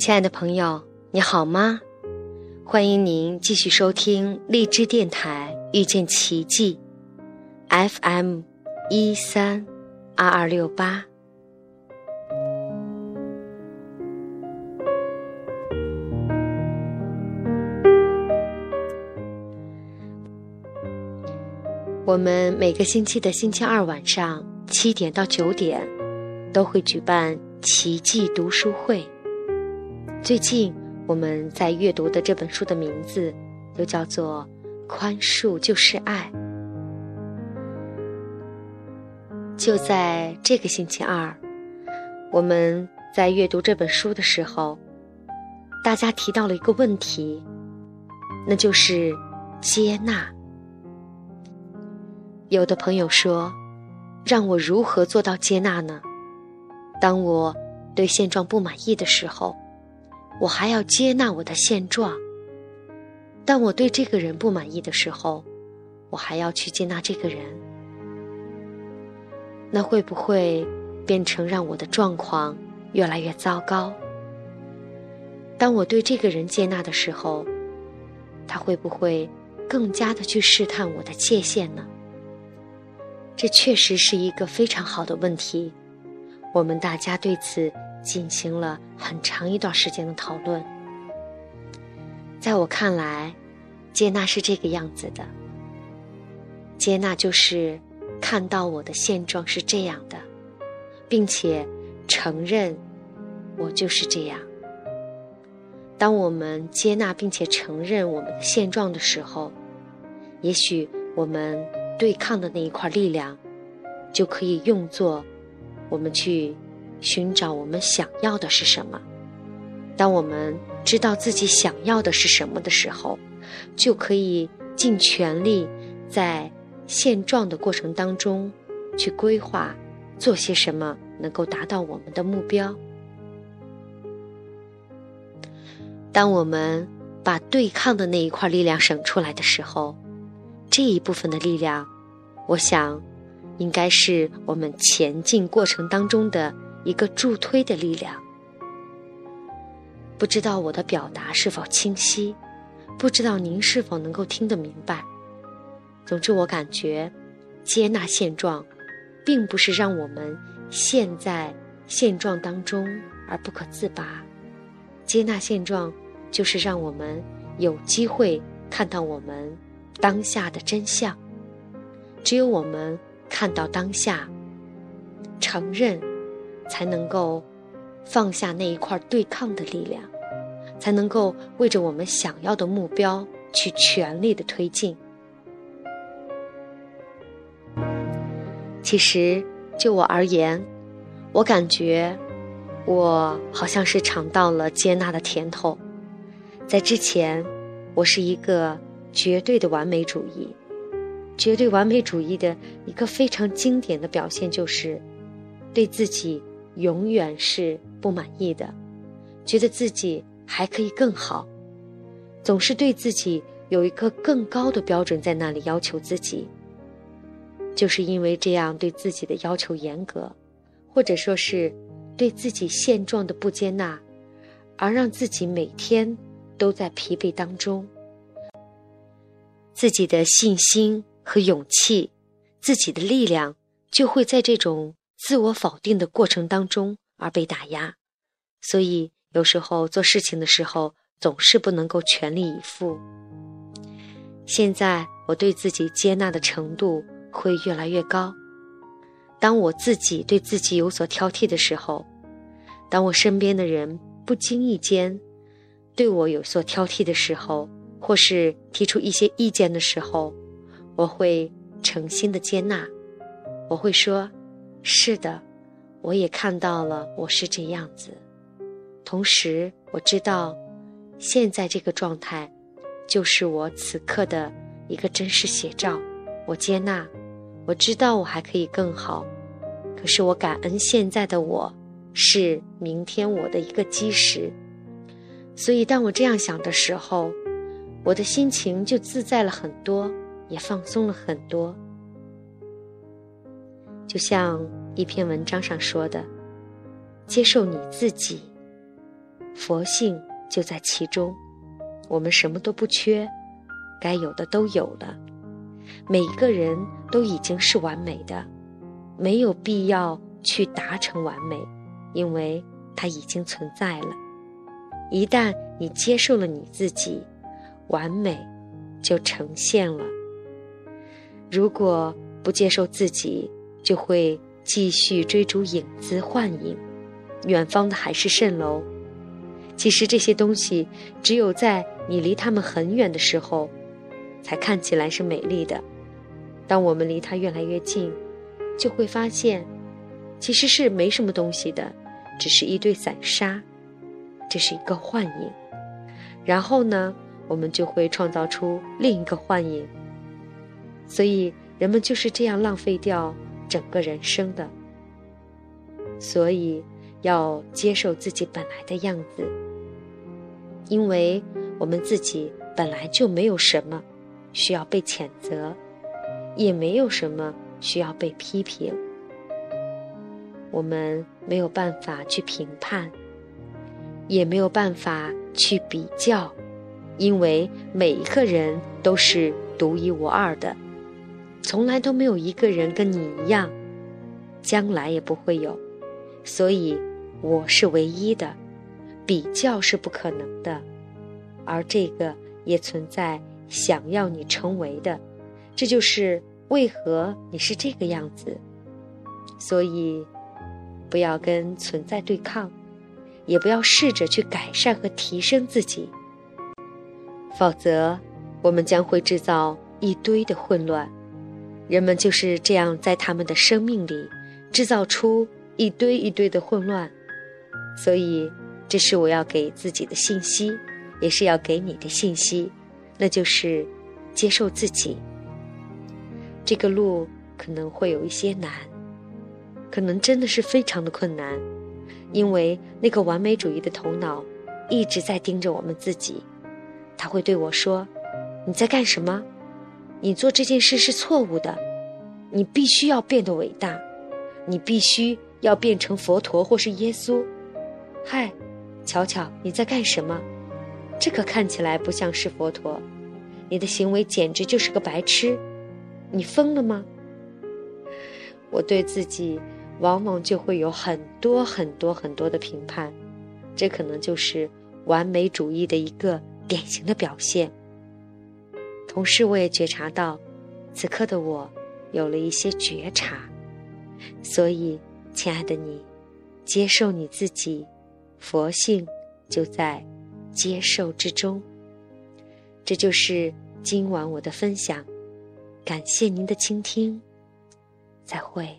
亲爱的朋友，你好吗？欢迎您继续收听荔枝电台遇见奇迹，FM 一三二二六八。我们每个星期的星期二晚上七点到九点，都会举办奇迹读书会。最近我们在阅读的这本书的名字，就叫做《宽恕就是爱》。就在这个星期二，我们在阅读这本书的时候，大家提到了一个问题，那就是接纳。有的朋友说：“让我如何做到接纳呢？当我对现状不满意的时候，我还要接纳我的现状；当我对这个人不满意的时候，我还要去接纳这个人。那会不会变成让我的状况越来越糟糕？当我对这个人接纳的时候，他会不会更加的去试探我的界限呢？”这确实是一个非常好的问题，我们大家对此进行了很长一段时间的讨论。在我看来，接纳是这个样子的：接纳就是看到我的现状是这样的，并且承认我就是这样。当我们接纳并且承认我们的现状的时候，也许我们。对抗的那一块力量，就可以用作我们去寻找我们想要的是什么。当我们知道自己想要的是什么的时候，就可以尽全力在现状的过程当中去规划做些什么，能够达到我们的目标。当我们把对抗的那一块力量省出来的时候，这一部分的力量，我想，应该是我们前进过程当中的一个助推的力量。不知道我的表达是否清晰，不知道您是否能够听得明白。总之，我感觉，接纳现状，并不是让我们陷在现状当中而不可自拔。接纳现状，就是让我们有机会看到我们。当下的真相，只有我们看到当下，承认，才能够放下那一块对抗的力量，才能够为着我们想要的目标去全力的推进。其实，就我而言，我感觉我好像是尝到了接纳的甜头。在之前，我是一个。绝对的完美主义，绝对完美主义的一个非常经典的表现就是，对自己永远是不满意的，觉得自己还可以更好，总是对自己有一个更高的标准在那里要求自己。就是因为这样对自己的要求严格，或者说是对自己现状的不接纳，而让自己每天都在疲惫当中。自己的信心和勇气，自己的力量就会在这种自我否定的过程当中而被打压，所以有时候做事情的时候总是不能够全力以赴。现在我对自己接纳的程度会越来越高。当我自己对自己有所挑剔的时候，当我身边的人不经意间对我有所挑剔的时候。或是提出一些意见的时候，我会诚心的接纳，我会说：“是的，我也看到了，我是这样子。”同时，我知道，现在这个状态，就是我此刻的一个真实写照。我接纳，我知道我还可以更好，可是我感恩现在的我，是明天我的一个基石。所以，当我这样想的时候，我的心情就自在了很多，也放松了很多。就像一篇文章上说的：“接受你自己，佛性就在其中。我们什么都不缺，该有的都有了。每一个人都已经是完美的，没有必要去达成完美，因为它已经存在了。一旦你接受了你自己，完美就呈现了。如果不接受自己，就会继续追逐影子幻影，远方的海市蜃楼。其实这些东西，只有在你离他们很远的时候，才看起来是美丽的。当我们离它越来越近，就会发现，其实是没什么东西的，只是一堆散沙，这是一个幻影。然后呢，我们就会创造出另一个幻影。所以人们就是这样浪费掉整个人生的。所以要接受自己本来的样子。因为我们自己本来就没有什么需要被谴责，也没有什么需要被批评。我们没有办法去评判，也没有办法去比较，因为每一个人都是独一无二的，从来都没有一个人跟你一样，将来也不会有。所以，我是唯一的。比较是不可能的，而这个也存在想要你成为的，这就是为何你是这个样子。所以，不要跟存在对抗，也不要试着去改善和提升自己，否则我们将会制造一堆的混乱。人们就是这样在他们的生命里制造出一堆一堆的混乱，所以。这是我要给自己的信息，也是要给你的信息，那就是接受自己。这个路可能会有一些难，可能真的是非常的困难，因为那个完美主义的头脑一直在盯着我们自己，他会对我说：“你在干什么？你做这件事是错误的，你必须要变得伟大，你必须要变成佛陀或是耶稣。”嗨。瞧瞧，你在干什么？这可看起来不像是佛陀，你的行为简直就是个白痴，你疯了吗？我对自己往往就会有很多很多很多的评判，这可能就是完美主义的一个典型的表现。同时，我也觉察到，此刻的我有了一些觉察，所以，亲爱的你，接受你自己。佛性就在接受之中。这就是今晚我的分享，感谢您的倾听，再会。